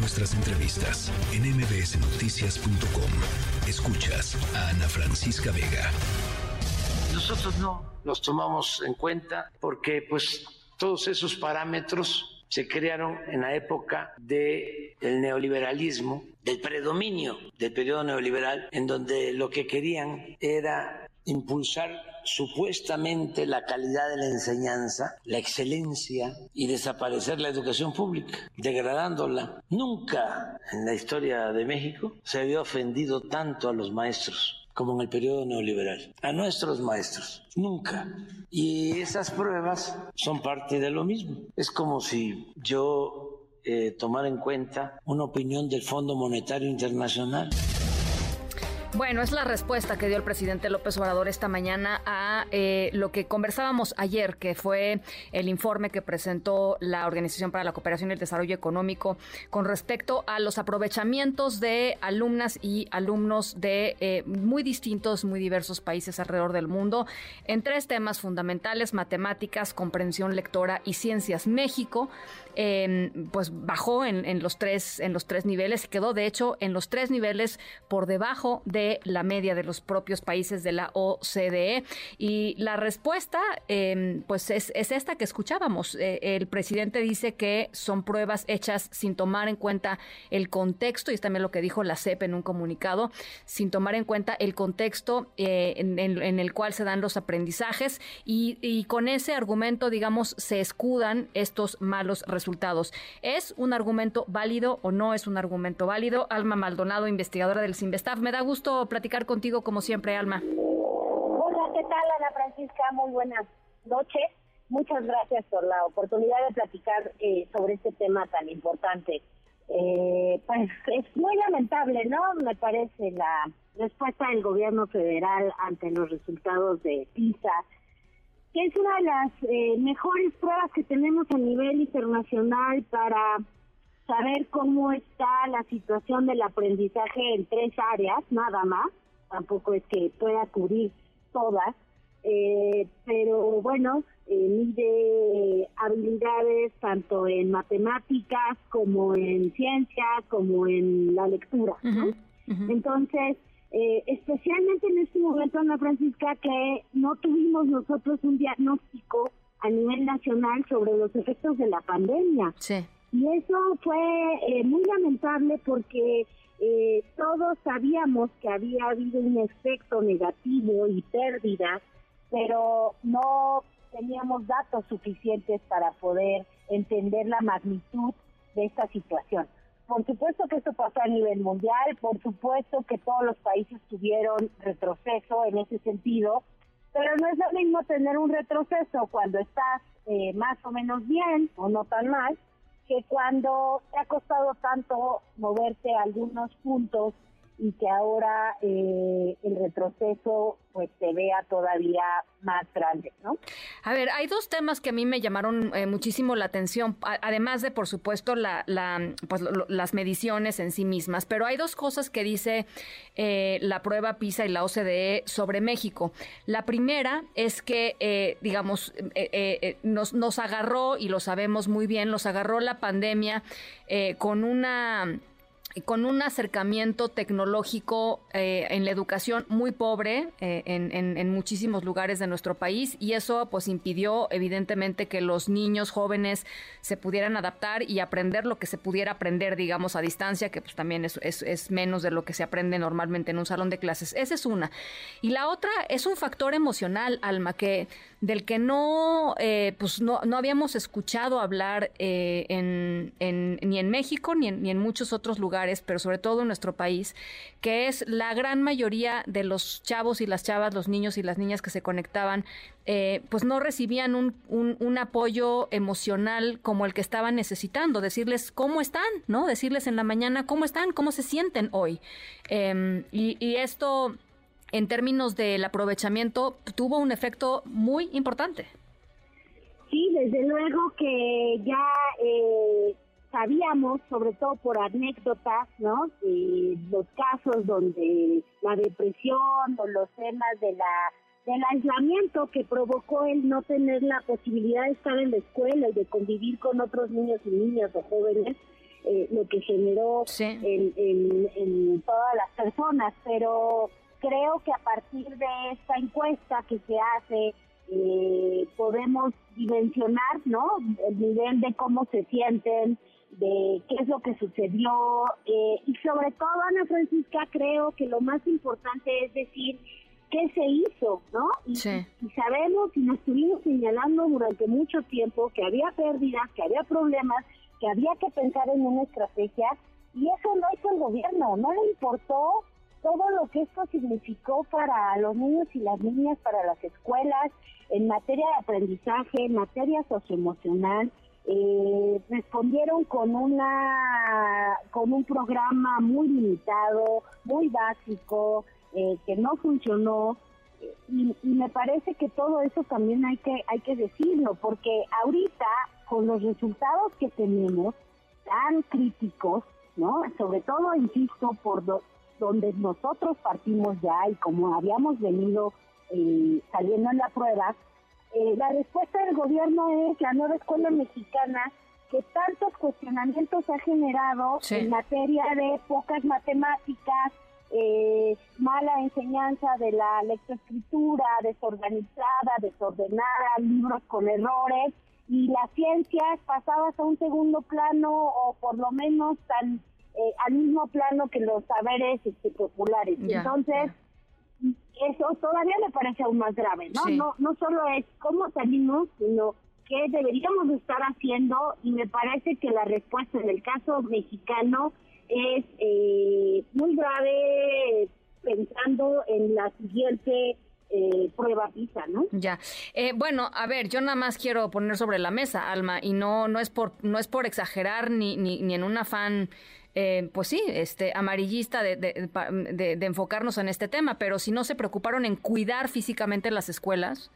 nuestras entrevistas en mbsnoticias.com. Escuchas a Ana Francisca Vega. Nosotros no los tomamos en cuenta porque pues todos esos parámetros se crearon en la época del neoliberalismo, del predominio del periodo neoliberal, en donde lo que querían era impulsar supuestamente la calidad de la enseñanza, la excelencia y desaparecer la educación pública, degradándola. Nunca en la historia de México se había ofendido tanto a los maestros como en el periodo neoliberal, a nuestros maestros, nunca. Y esas pruebas son parte de lo mismo. Es como si yo eh, tomara en cuenta una opinión del Fondo Monetario Internacional. Bueno, es la respuesta que dio el presidente López Obrador esta mañana a eh, lo que conversábamos ayer, que fue el informe que presentó la Organización para la Cooperación y el Desarrollo Económico con respecto a los aprovechamientos de alumnas y alumnos de eh, muy distintos, muy diversos países alrededor del mundo en tres temas fundamentales, matemáticas, comprensión lectora y ciencias. México pues bajó en, los tres, en los tres niveles y quedó de hecho en los tres niveles por debajo de la media de los propios países de la OCDE. Y la respuesta em, pues es, esta que escuchábamos. Eh, el presidente dice que son pruebas hechas sin tomar en cuenta el contexto, y es también lo que dijo la CEP en un comunicado, sin tomar en cuenta el contexto eh, en, el cual se dan los aprendizajes y, con ese argumento, digamos, se escudan estos malos resultados. ¿Es un argumento válido o no es un argumento válido? Alma Maldonado, investigadora del CIMBESTAF. Me da gusto platicar contigo como siempre, Alma. Hola, ¿qué tal, Ana Francisca? Muy buenas noches. Muchas gracias por la oportunidad de platicar eh, sobre este tema tan importante. Eh, pues es muy lamentable, ¿no? Me parece la respuesta del gobierno federal ante los resultados de PISA que es una de las eh, mejores pruebas que tenemos a nivel internacional para saber cómo está la situación del aprendizaje en tres áreas, nada más, tampoco es que pueda cubrir todas, eh, pero bueno, eh, mide habilidades tanto en matemáticas como en ciencia, como en la lectura. Entonces, eh, especialmente en este momento, Ana Francisca, que no tuvimos nosotros un diagnóstico a nivel nacional sobre los efectos de la pandemia. Sí. Y eso fue eh, muy lamentable porque eh, todos sabíamos que había habido un efecto negativo y pérdidas, pero no teníamos datos suficientes para poder entender la magnitud de esta situación. Por supuesto que esto pasó a nivel mundial, por supuesto que todos los países tuvieron retroceso en ese sentido, pero no es lo mismo tener un retroceso cuando estás eh, más o menos bien o no tan mal, que cuando te ha costado tanto moverte algunos puntos y que ahora eh, el retroceso pues se vea todavía más grande, ¿no? A ver, hay dos temas que a mí me llamaron eh, muchísimo la atención, además de por supuesto la, la pues las mediciones en sí mismas, pero hay dos cosas que dice eh, la prueba PISA y la OCDE sobre México. La primera es que, digamos, nos, nos agarró y lo sabemos muy bien, nos agarró la pandemia con una con un acercamiento tecnológico eh, en la educación muy pobre eh, en, en, muchísimos lugares de nuestro país y eso pues impidió evidentemente que los niños jóvenes se pudieran adaptar y aprender lo que se pudiera aprender digamos a distancia que pues también es, es, menos de lo que se aprende normalmente en un salón de clases. Esa es una. Y la otra es un factor emocional Alma que del que no eh, pues no, no habíamos escuchado hablar en, ni en México ni ni en muchos otros lugares pero sobre todo en nuestro país, que es la gran mayoría de los chavos y las chavas, los niños y las niñas que se conectaban, eh, pues no recibían un, apoyo emocional como el que estaban necesitando, decirles cómo están, ¿no? Decirles en la mañana cómo están, cómo se sienten hoy. Em, y, esto, en términos del aprovechamiento, tuvo un efecto muy importante. Sí, desde luego que ya eh, sabíamos, sobre todo por anécdotas, ¿no? Los casos donde la depresión o los temas de la del aislamiento que provocó el no tener la posibilidad de estar en la escuela y de convivir con otros niños y niñas o jóvenes, eh, lo que generó en, todas las personas, pero creo que a partir de esta encuesta que se hace, eh, podemos dimensionar, ¿no? El nivel de cómo se sienten, de qué es lo que sucedió eh, y sobre todo, Ana Francisca, creo que lo más importante es decir qué se hizo, ¿no? Y, y sabemos y nos estuvimos señalando durante mucho tiempo que había pérdidas, que había problemas, que había que pensar en una estrategia y eso no hizo el gobierno, no le importó todo lo que esto significó para los niños y las niñas, para las escuelas, en materia de aprendizaje, en materia socioemocional, eh, respondieron con una con un programa muy limitado, muy básico, eh, que no funcionó y, y, me parece que todo eso también hay que hay que decirlo porque ahorita con los resultados que tenemos tan críticos, ¿no? Sobre todo insisto por donde nosotros partimos ya y como habíamos venido eh, saliendo en la prueba, eh, la respuesta del gobierno es la nueva escuela mexicana que tantos cuestionamientos ha generado en materia de pocas matemáticas, eh, mala enseñanza de la lectoescritura, desorganizada, desordenada, libros con errores y las ciencias pasadas a un segundo plano o por lo menos tan eh, al mismo plano que los saberes este, populares. Entonces, eso todavía me parece aún más grave, ¿no? No no solo es cómo salimos, sino qué deberíamos estar haciendo y me parece que la respuesta en el caso mexicano es eh, muy grave pensando en la siguiente eh, prueba PISA, ¿no? Ya. Eh, bueno, a ver, yo nada más quiero poner sobre la mesa, Alma, y no no es por no es por exagerar ni ni, ni en un afán eh, pues sí, este amarillista de, de, de, enfocarnos en este tema, pero si no se preocuparon en cuidar físicamente las escuelas,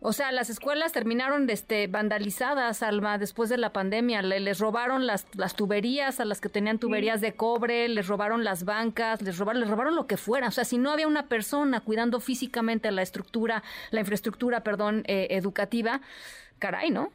o sea, las escuelas terminaron este, vandalizadas, Alma, después de la pandemia. les robaron las, las tuberías a las que tenían tuberías de cobre, les robaron las bancas, les robaron, les robaron lo que fuera. O sea, si no había una persona cuidando físicamente la estructura, la infraestructura, perdón, eh, educativa, caray, ¿no?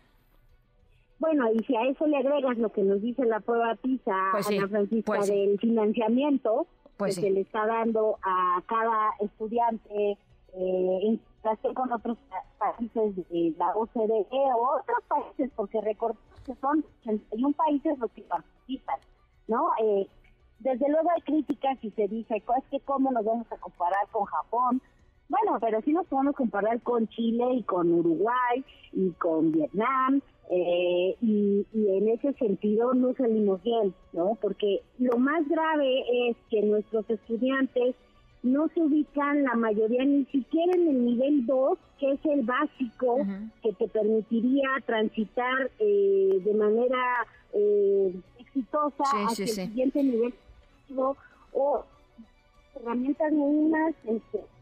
Bueno, y si a eso le agregas lo que nos dice la prueba PISA, pues Ana Francisca, pues del financiamiento pues que se le está dando a cada estudiante eh, en relación con otros países de la OCDE o otros países, porque recordemos que son 81 países los que participan, ¿no? Eh, desde luego hay críticas y se dice, es que cómo nos vamos a comparar con Japón. Bueno, pero sí nos podemos comparar con Chile y con Uruguay y con Vietnam eh, y, y, en ese sentido no salimos bien, ¿no? Porque lo más grave es que nuestros estudiantes no se ubican la mayoría ni siquiera en el nivel 2, que es el básico que te permitiría transitar eh, de manera eh, exitosa hacia el siguiente nivel o herramientas mínimas este,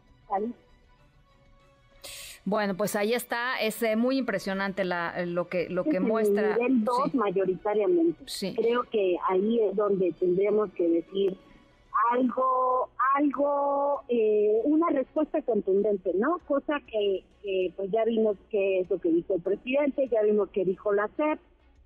bueno, pues ahí está, es eh, muy impresionante la, lo que lo que muestra. El nivel 2 mayoritariamente. Creo que ahí es donde tendríamos que decir algo, algo, eh, una respuesta contundente, ¿no? Cosa que, pues ya vimos que es lo que dijo el presidente, ya vimos que dijo la CEP,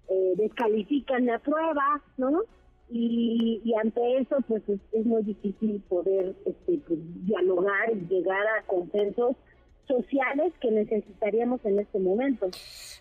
eh, descalifican la prueba, ¿no? Y, y ante eso, pues es, muy difícil poder este, pues, dialogar y llegar a consensos sociales que necesitaríamos en este momento.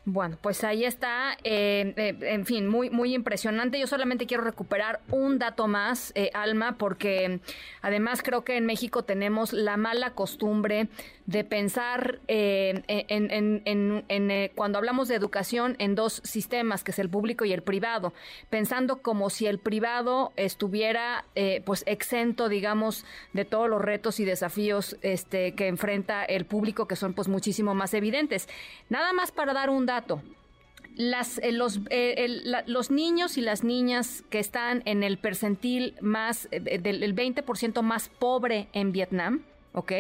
Bueno, pues ahí está, eh, eh, en fin, muy, muy impresionante. Yo solamente quiero recuperar un dato más, eh, Alma, porque además creo que en México tenemos la mala costumbre de pensar en, en, cuando hablamos de educación en dos sistemas, que es el público y el privado, pensando como si el privado estuviera pues exento, digamos, de todos los retos y desafíos este, que enfrenta el público, que son pues muchísimo más evidentes. Nada más para dar un dato las, eh, los, eh, los niños y las niñas que están en el percentil más, eh, del 20% más pobre en Vietnam, ¿ok?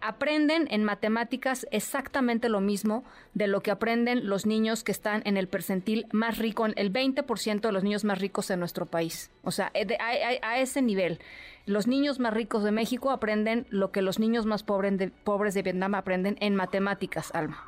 Aprenden en matemáticas exactamente lo mismo de lo que aprenden los niños que están en el percentil más rico, el 20% de los niños más ricos en nuestro país. O sea, a, ese nivel. Los niños más ricos de México aprenden lo que los niños más pobres de, pobres de Vietnam aprenden en matemáticas, Alma.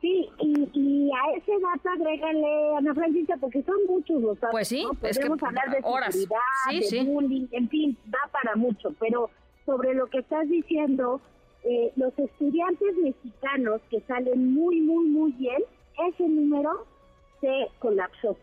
Sí, y, a ese dato agrégale, Ana Francisca, porque son muchos los datos. Pues sí, es que hablar de horas. seguridad, de bullying, en fin, da para mucho. Pero sobre lo que estás diciendo, eh, los estudiantes mexicanos que salen muy, muy, muy bien, ese número se colapsó.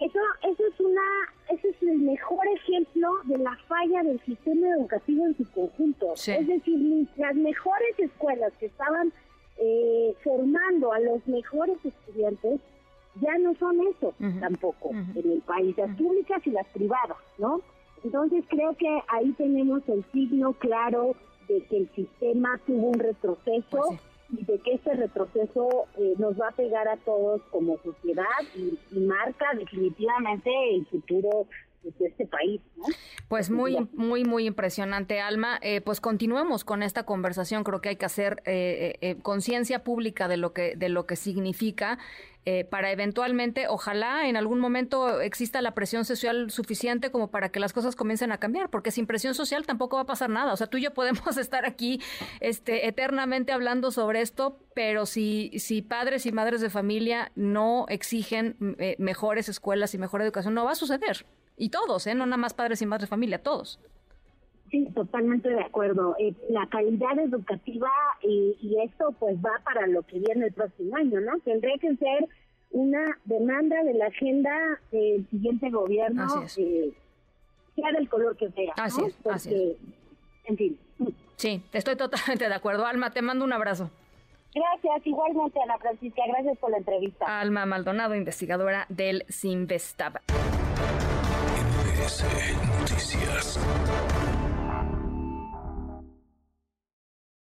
Eso, eso es una, ese es el mejor ejemplo de la falla del sistema educativo en su conjunto. Es decir, las mejores escuelas que estaban eh, formando a los mejores estudiantes ya no son eso tampoco en el país, las públicas y las privadas, ¿no? Entonces creo que ahí tenemos el signo claro de que el sistema tuvo un retroceso pues y de que este retroceso eh, nos va a pegar a todos como sociedad y, marca definitivamente el futuro de este país. Pues muy, muy, muy impresionante, Alma. Eh, pues continuemos con esta conversación. Creo que hay que hacer eh, conciencia pública de lo que, de lo que significa eh, para eventualmente, ojalá en algún momento exista la presión social suficiente como para que las cosas comiencen a cambiar, porque sin presión social tampoco va a pasar nada. O sea, tú y yo podemos estar aquí este, eternamente hablando sobre esto, pero si, si padres y madres de familia no exigen eh, mejores escuelas y mejor educación, no va a suceder. Y todos, ¿eh? no nada más padres y madres de familia, todos. Sí, totalmente de acuerdo. Eh, la calidad educativa y, y, esto pues va para lo que viene el próximo año, ¿no? Tendría que ser una demanda de la agenda del siguiente gobierno, eh, sea del color que sea. Así es, así En fin. Sí, estoy totalmente de acuerdo. Alma, te mando un abrazo. Gracias, igualmente Ana Francisca, gracias por la entrevista. Alma Maldonado, investigadora del Sinvestab. Noticias.